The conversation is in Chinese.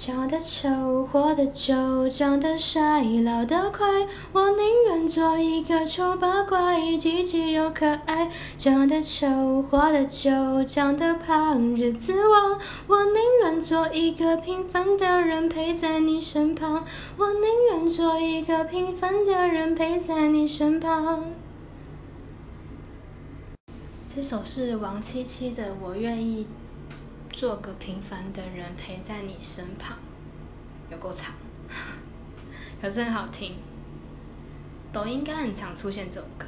长得丑，活得久，长得帅，老得快。我宁愿做一个丑八怪，积极又可爱。长得丑，活得久，长得胖，日子旺。我宁愿做一个平凡的人，陪在你身旁。我宁愿做一个平凡的人，陪在你身旁。这首是王七七的《我愿意》。做个平凡的人陪在你身旁，有够长，可真好听。抖音应该很常出现这首歌。